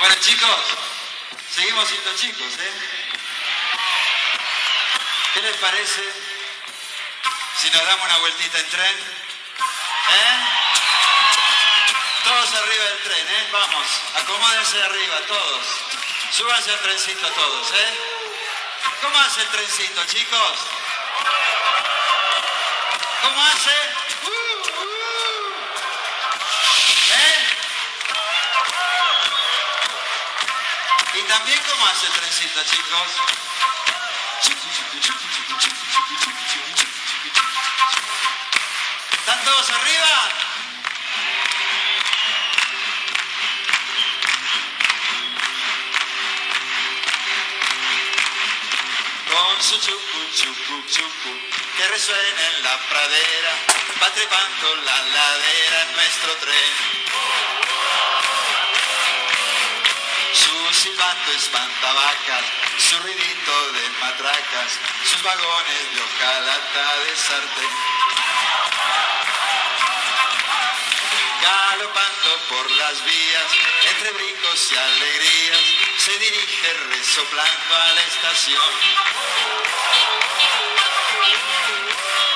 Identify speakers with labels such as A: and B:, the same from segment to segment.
A: Bueno, chicos, seguimos siendo chicos, ¿eh? ¿Qué les parece si nos damos una vueltita en tren? ¿Eh? Todos arriba del tren, ¿eh? Vamos, acomódense arriba, todos. Súbanse al trencito todos, ¿eh? ¿Cómo hace el trencito, chicos? ¿Cómo hace? También cómo hace el trencito, chicos. ¿Están todos arriba? Con su chucu, chucu, chucu, que resuena en la pradera, va trepando la ladera en nuestro tren. Su espantabacas, su ruidito de matracas, sus vagones de hojalata de sartén. Galopando por las vías, entre brincos y alegrías, se dirige resoplando a la estación.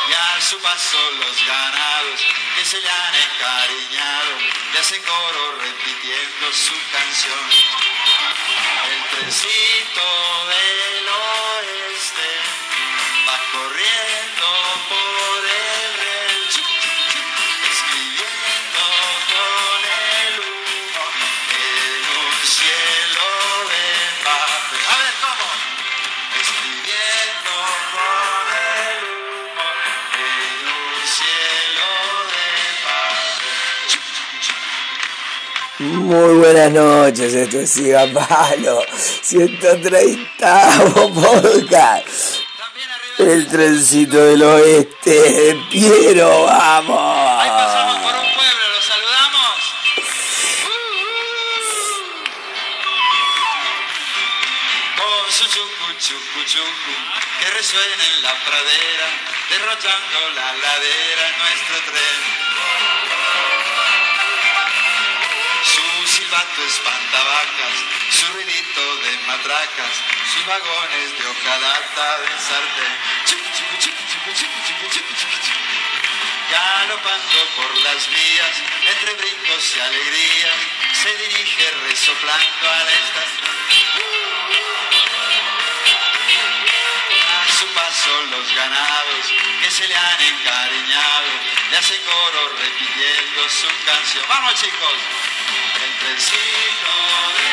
A: Y a su paso los ganados que se le han encariñado, le hacen coro repitiendo su canción. Trencito del oeste va corriendo
B: Muy buenas noches, esto es Siga Palo, 130 podcast. El trencito del oeste de Piero,
A: Ahí pasamos por
B: vamos.
A: un pueblo, los saludamos. Con su chucu, chucu, chucu, que resuena en la pradera, derrochando la ladera nuestro tren. el vato espantavacas, su ruidito de matracas, sus vagones de hojalata de sartén. Galopando por las vías, entre brincos y alegrías, se dirige resoplando a la estación. A su paso los ganados que se le han encariñado, le hacen coro repitiendo su canción. ¡Vamos chicos! vencido de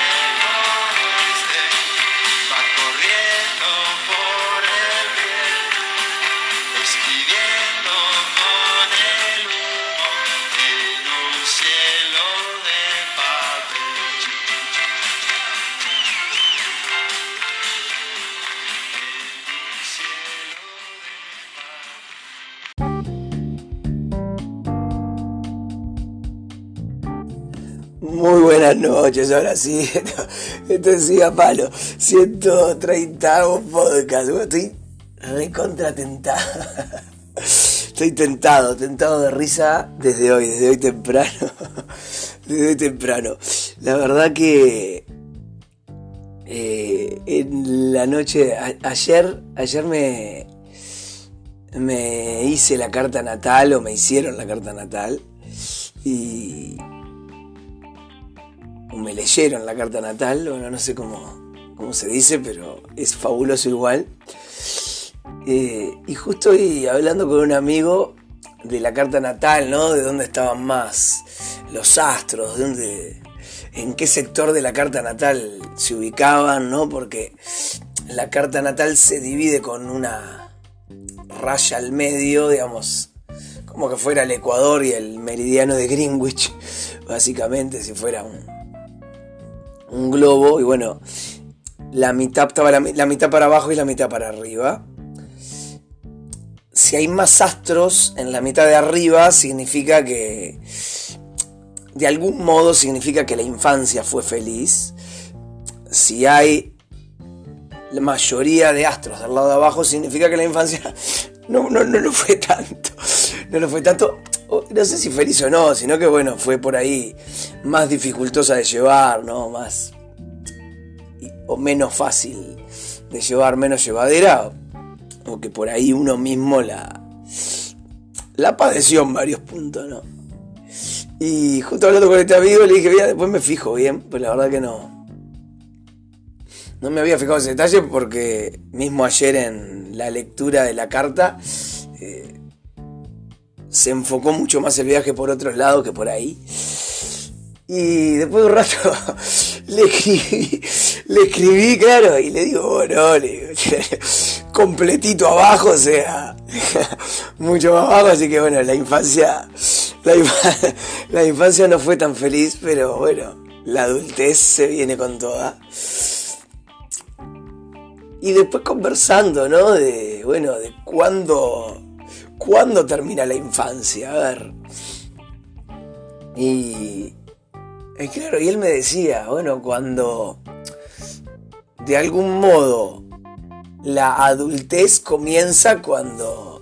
B: Muy buenas noches, ahora sí, esto, es Siga Palo, 130 podcast. Estoy recontra tentado. Estoy tentado, tentado de risa desde hoy, desde hoy temprano. Desde hoy temprano. La verdad que eh, en la noche, ayer, ayer me, me hice la carta natal o me hicieron la carta natal y me leyeron la carta natal, bueno, no sé cómo, cómo se dice, pero es fabuloso igual. Eh, y justo hoy hablando con un amigo de la carta natal, ¿no? De dónde estaban más los astros, de dónde, en qué sector de la carta natal se ubicaban, ¿no? Porque la carta natal se divide con una raya al medio, digamos, como que fuera el Ecuador y el meridiano de Greenwich, básicamente, si fuera un, un globo, y bueno, la mitad estaba la, mitad para abajo y la mitad para arriba. Si hay más astros en la mitad de arriba, significa que, de algún modo, significa que la infancia fue feliz. Si hay la mayoría de astros del lado de abajo, significa que la infancia no, no, no lo fue tanto. No lo fue tanto, no sé si feliz o no, sino que bueno, fue por ahí más dificultosa de llevar, ¿no? Más, o menos fácil de llevar, menos llevadera, o que por ahí uno mismo la, la padeció en varios puntos, ¿no? Y justo hablando con este amigo le dije, bien, después me fijo bien, pues la verdad que no. No me había fijado ese detalle porque mismo ayer en la lectura de la carta eh, se enfocó mucho más el viaje por otros lados que por ahí. Y después de un rato le escribí, le escribí, claro, y le digo, oh, le completito abajo, o sea, mucho más abajo, así que bueno, la infancia, la, infancia no fue tan feliz, pero bueno, la adultez se viene con toda. Y después conversando, ¿no? De, bueno, de cuándo, cuándo termina la infancia, a ver. Y, y claro, y él me decía, bueno, cuando de algún modo la adultez comienza cuando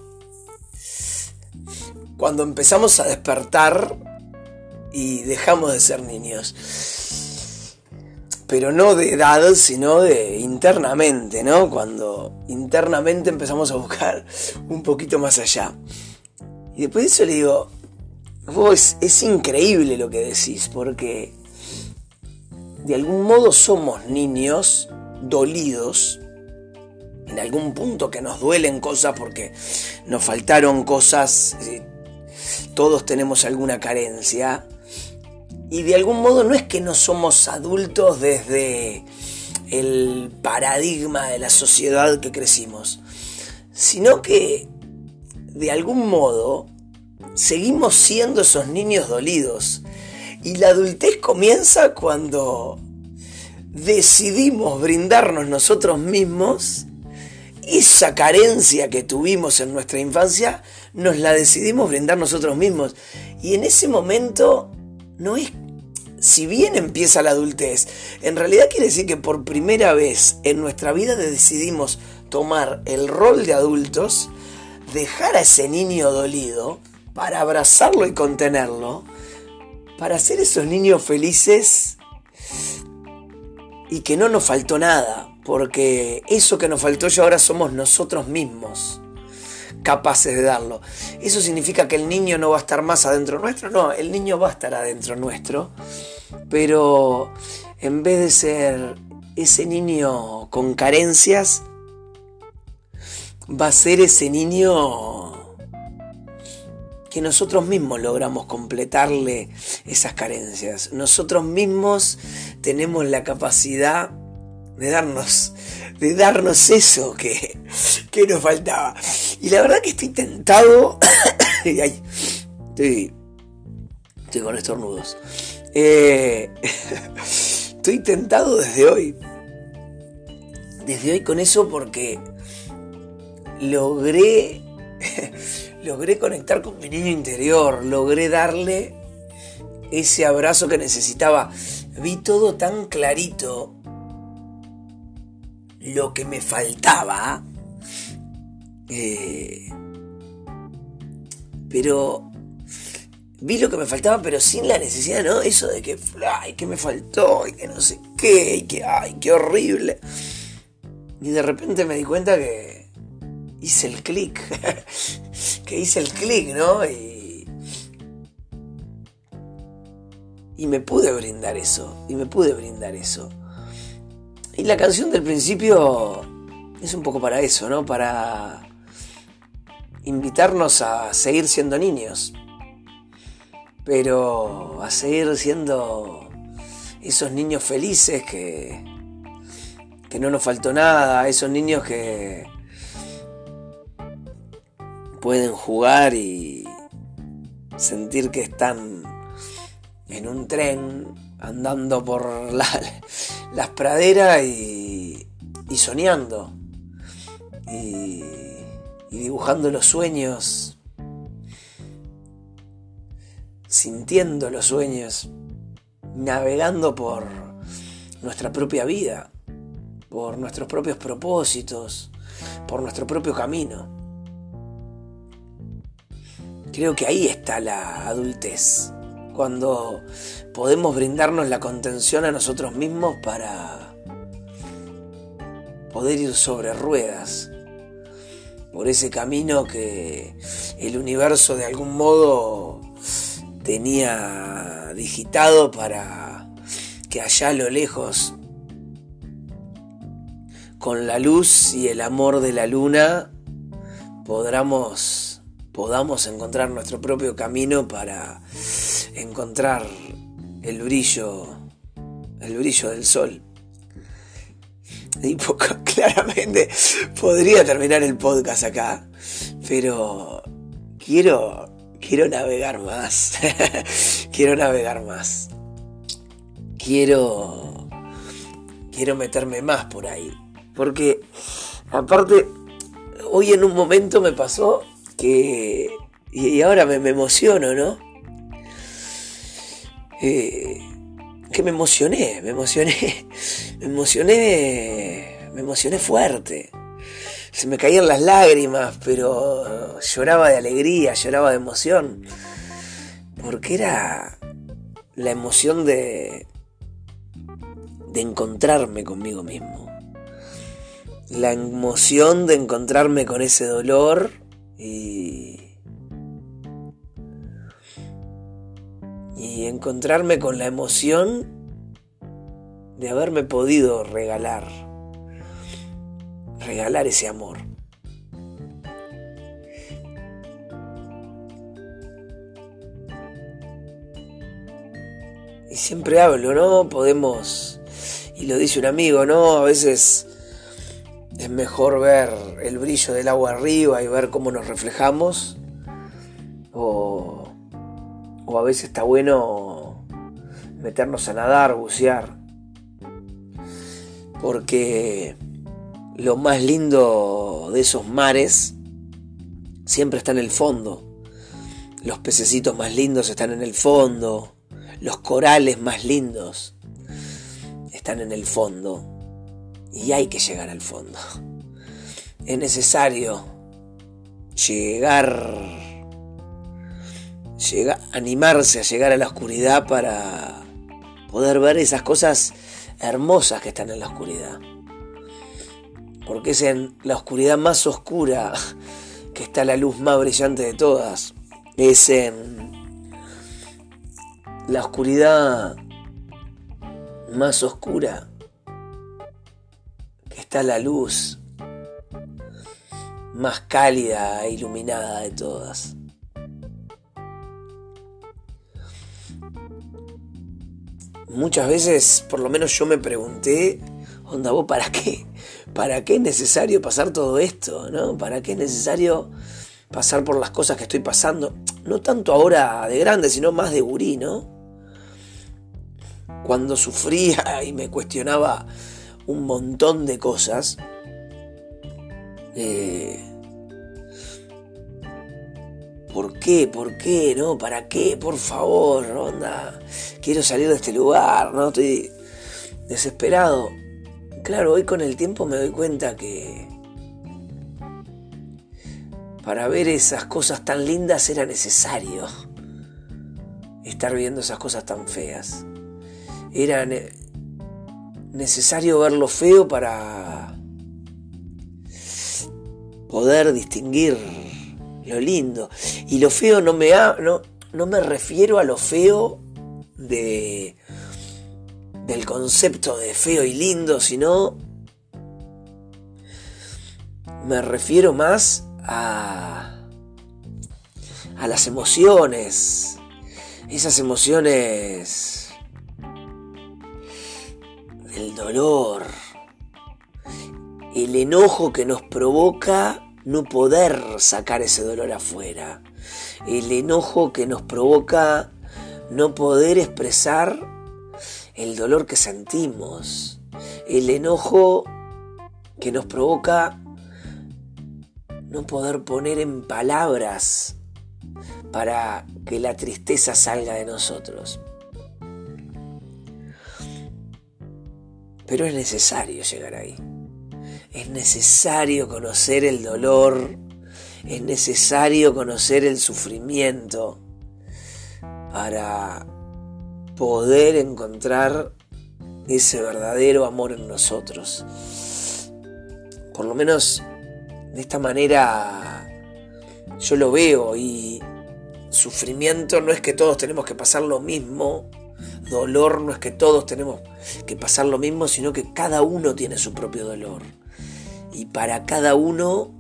B: cuando empezamos a despertar y dejamos de ser niños. Pero no de edad, sino de internamente, ¿no? Cuando internamente empezamos a buscar un poquito más allá. Y después de eso le digo, Vos, es increíble lo que decís, porque de algún modo somos niños dolidos, en algún punto que nos duelen cosas porque nos faltaron cosas, eh, todos tenemos alguna carencia, y de algún modo no es que no somos adultos desde el paradigma de la sociedad que crecimos, sino que de algún modo seguimos siendo esos niños dolidos. Y la adultez comienza cuando decidimos brindarnos nosotros mismos esa carencia que tuvimos en nuestra infancia, nos la decidimos brindar nosotros mismos. Y en ese momento no es, si bien empieza la adultez, en realidad quiere decir que por primera vez en nuestra vida decidimos tomar el rol de adultos, dejar a ese niño dolido, para abrazarlo y contenerlo, para ser esos niños felices y que no nos faltó nada, porque eso que nos faltó ya ahora somos nosotros mismos capaces de darlo. ¿Eso significa que el niño no va a estar más adentro nuestro? No, el niño va a estar adentro nuestro, pero en vez de ser ese niño con carencias, va a ser ese niño que nosotros mismos logramos completarle esas carencias. Nosotros mismos tenemos la capacidad de darnos, de darnos eso que, que nos faltaba. Y la verdad que estoy tentado. estoy, estoy con estornudos. Eh, estoy tentado desde hoy. Desde hoy con eso porque logré logré conectar con mi niño interior, logré darle ese abrazo que necesitaba. Vi todo tan clarito, lo que me faltaba, eh, pero vi lo que me faltaba, pero sin la necesidad, ¿no? Eso de que, ay, que me faltó, y que no sé qué, y que, ay, qué horrible. Y de repente me di cuenta que hice el clic, que hice el clic, ¿no? Y, y me pude brindar eso, y me pude brindar eso. Y la canción del principio es un poco para eso, ¿no? Para invitarnos a seguir siendo niños, pero a seguir siendo esos niños felices que, que no nos faltó nada, esos niños que, pueden jugar y sentir que están en un tren andando por las praderas y, soñando. Y, y dibujando los sueños, sintiendo los sueños, navegando por nuestra propia vida, por nuestros propios propósitos, por nuestro propio camino. Creo que ahí está la adultez, cuando podemos brindarnos la contención a nosotros mismos para poder ir sobre ruedas por ese camino que el universo de algún modo tenía digitado para que allá a lo lejos, con la luz y el amor de la luna, podamos, podamos encontrar nuestro propio camino para encontrar el brillo, el brillo del sol. Y poco, claramente podría terminar el podcast acá, pero quiero quiero navegar más. quiero navegar más. Quiero quiero meterme más por ahí, porque aparte hoy en un momento me pasó que y ahora me, emociono, ¿no? Eh, que me emocioné, me emocioné, me emocioné, me emocioné fuerte. Se me caían las lágrimas, pero lloraba de alegría, lloraba de emoción. Porque era la emoción de, de encontrarme conmigo mismo. La emoción de encontrarme con ese dolor y, y encontrarme con la emoción de haberme podido regalar, regalar ese amor. Y siempre hablo, ¿no? Podemos, y lo dice un amigo, ¿no? A veces es mejor ver el brillo del agua arriba y ver cómo nos reflejamos. O a veces está bueno meternos a nadar, bucear. Porque lo más lindo de esos mares siempre está en el fondo. Los pececitos más lindos están en el fondo. Los corales más lindos están en el fondo. Y hay que llegar al fondo. Es necesario llegar llega, animarse a llegar a la oscuridad para poder ver esas cosas hermosas que están en la oscuridad. Porque es en la oscuridad más oscura que está la luz más brillante de todas. Es en la oscuridad más oscura que está la luz más cálida e iluminada de todas. Muchas veces, por lo menos yo me pregunté, onda, vos, ¿para qué? ¿Para qué es necesario pasar todo esto? ¿No? ¿Para qué es necesario pasar por las cosas que estoy pasando? No tanto ahora de grande, sino más de gurí, ¿no? Cuando sufría y me cuestionaba un montón de cosas, eh, ¿Por qué? ¿Por qué? ¿No? ¿Para qué? Por favor, onda. Quiero salir de este lugar, ¿no? Estoy desesperado. Claro, hoy con el tiempo me doy cuenta que para ver esas cosas tan lindas era necesario estar viendo esas cosas tan feas. Era necesario ver lo feo para poder distinguir lo lindo. Y lo feo no me, ha, no, no me refiero a lo feo de, del concepto de feo y lindo, sino me refiero más a, a las emociones. Esas emociones del dolor, el enojo que nos provoca no poder sacar ese dolor afuera. El enojo que nos provoca no poder expresar el dolor que sentimos. El enojo que nos provoca no poder poner en palabras para que la tristeza salga de nosotros. Pero es necesario llegar ahí. Es necesario conocer el dolor, es necesario conocer el sufrimiento para poder encontrar ese verdadero amor en nosotros. por lo menos de esta manera yo lo veo y sufrimiento no es que todos tenemos que pasar lo mismo, dolor no es que todos tenemos que pasar lo mismo, sino que cada uno tiene su propio dolor. Y para cada uno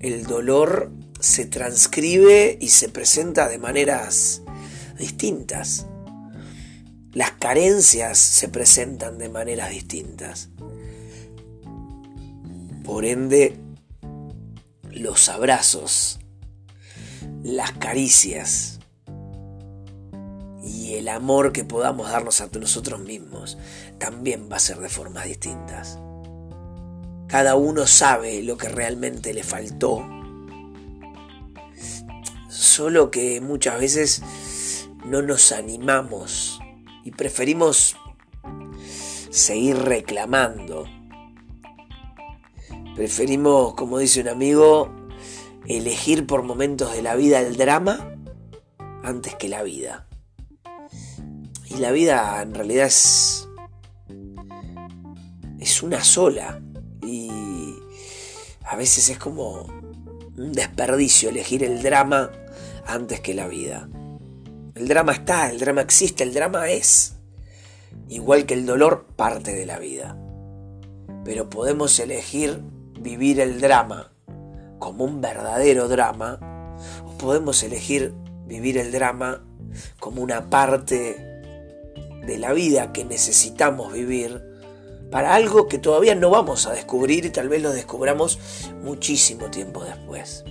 B: el dolor se transcribe y se presenta de maneras distintas. Las carencias se presentan de maneras distintas. Por ende, los abrazos, las caricias y el amor que podamos darnos a nosotros mismos también va a ser de formas distintas. Cada uno sabe lo que realmente le faltó. Solo que muchas veces no nos animamos y preferimos seguir reclamando. Preferimos, como dice un amigo, elegir por momentos de la vida el drama antes que la vida. Y la vida en realidad es, es una sola. Y a veces es como un desperdicio elegir el drama antes que la vida. El drama está, el drama existe, el drama es. Igual que el dolor, parte de la vida. Pero podemos elegir vivir el drama como un verdadero drama, o podemos elegir vivir el drama como una parte de la vida que necesitamos vivir para algo que todavía no vamos a descubrir y tal vez lo descubramos muchísimo tiempo después.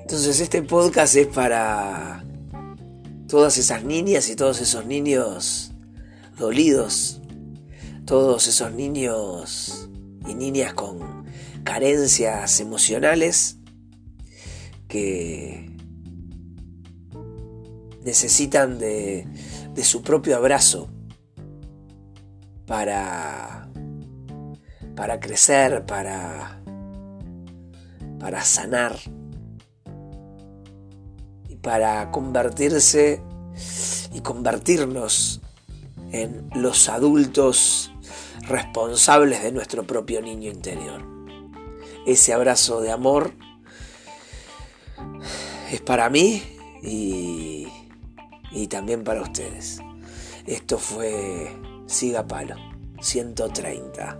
B: Entonces este podcast es para todas esas niñas y todos esos niños dolidos, todos esos niños y niñas con carencias emocionales que necesitan de, de su propio abrazo para, para crecer, para, para sanar y para convertirse y convertirnos en los adultos responsables de nuestro propio niño interior. Ese abrazo de amor es para mí y y también para ustedes. Esto fue Siga Palo 130.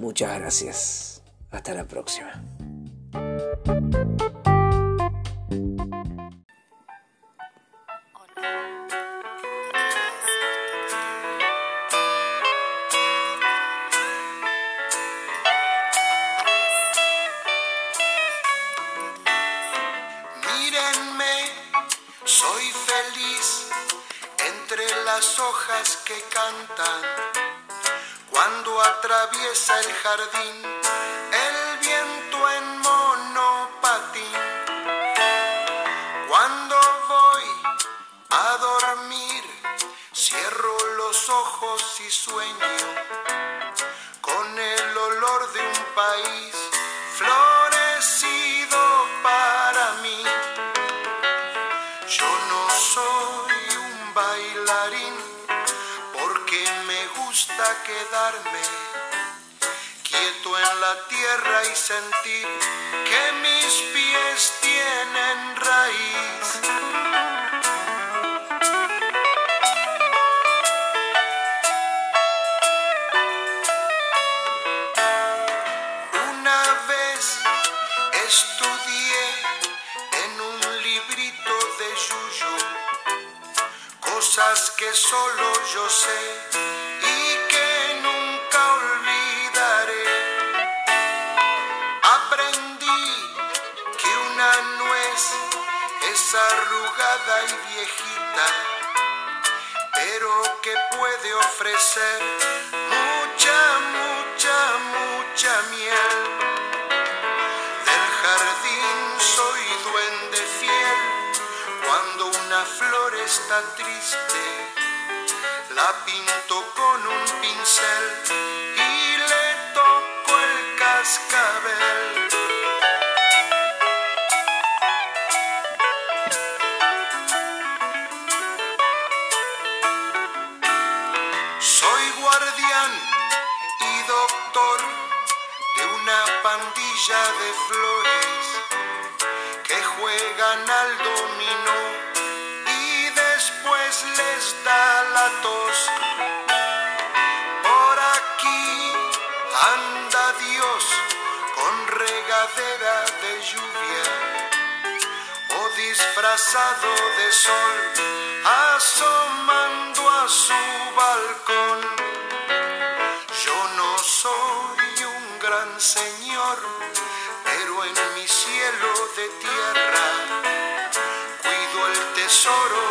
B: Muchas gracias. Hasta la próxima.
C: Atraviesa el jardín el viento en monopatín. Cuando voy a dormir, cierro los ojos y sueño quedarme quieto en la tierra y sentir que mis pies tienen raíz. Una vez estudié en un librito de Yuyu cosas que solo yo sé y viejita, pero que puede ofrecer mucha, mucha, mucha miel. Del jardín soy duende fiel cuando una flor está triste. La pinto con un pincel Dios con regadera de lluvia o disfrazado de sol asomando a su balcón. Yo no soy un gran señor, pero en mi cielo de tierra cuido el tesoro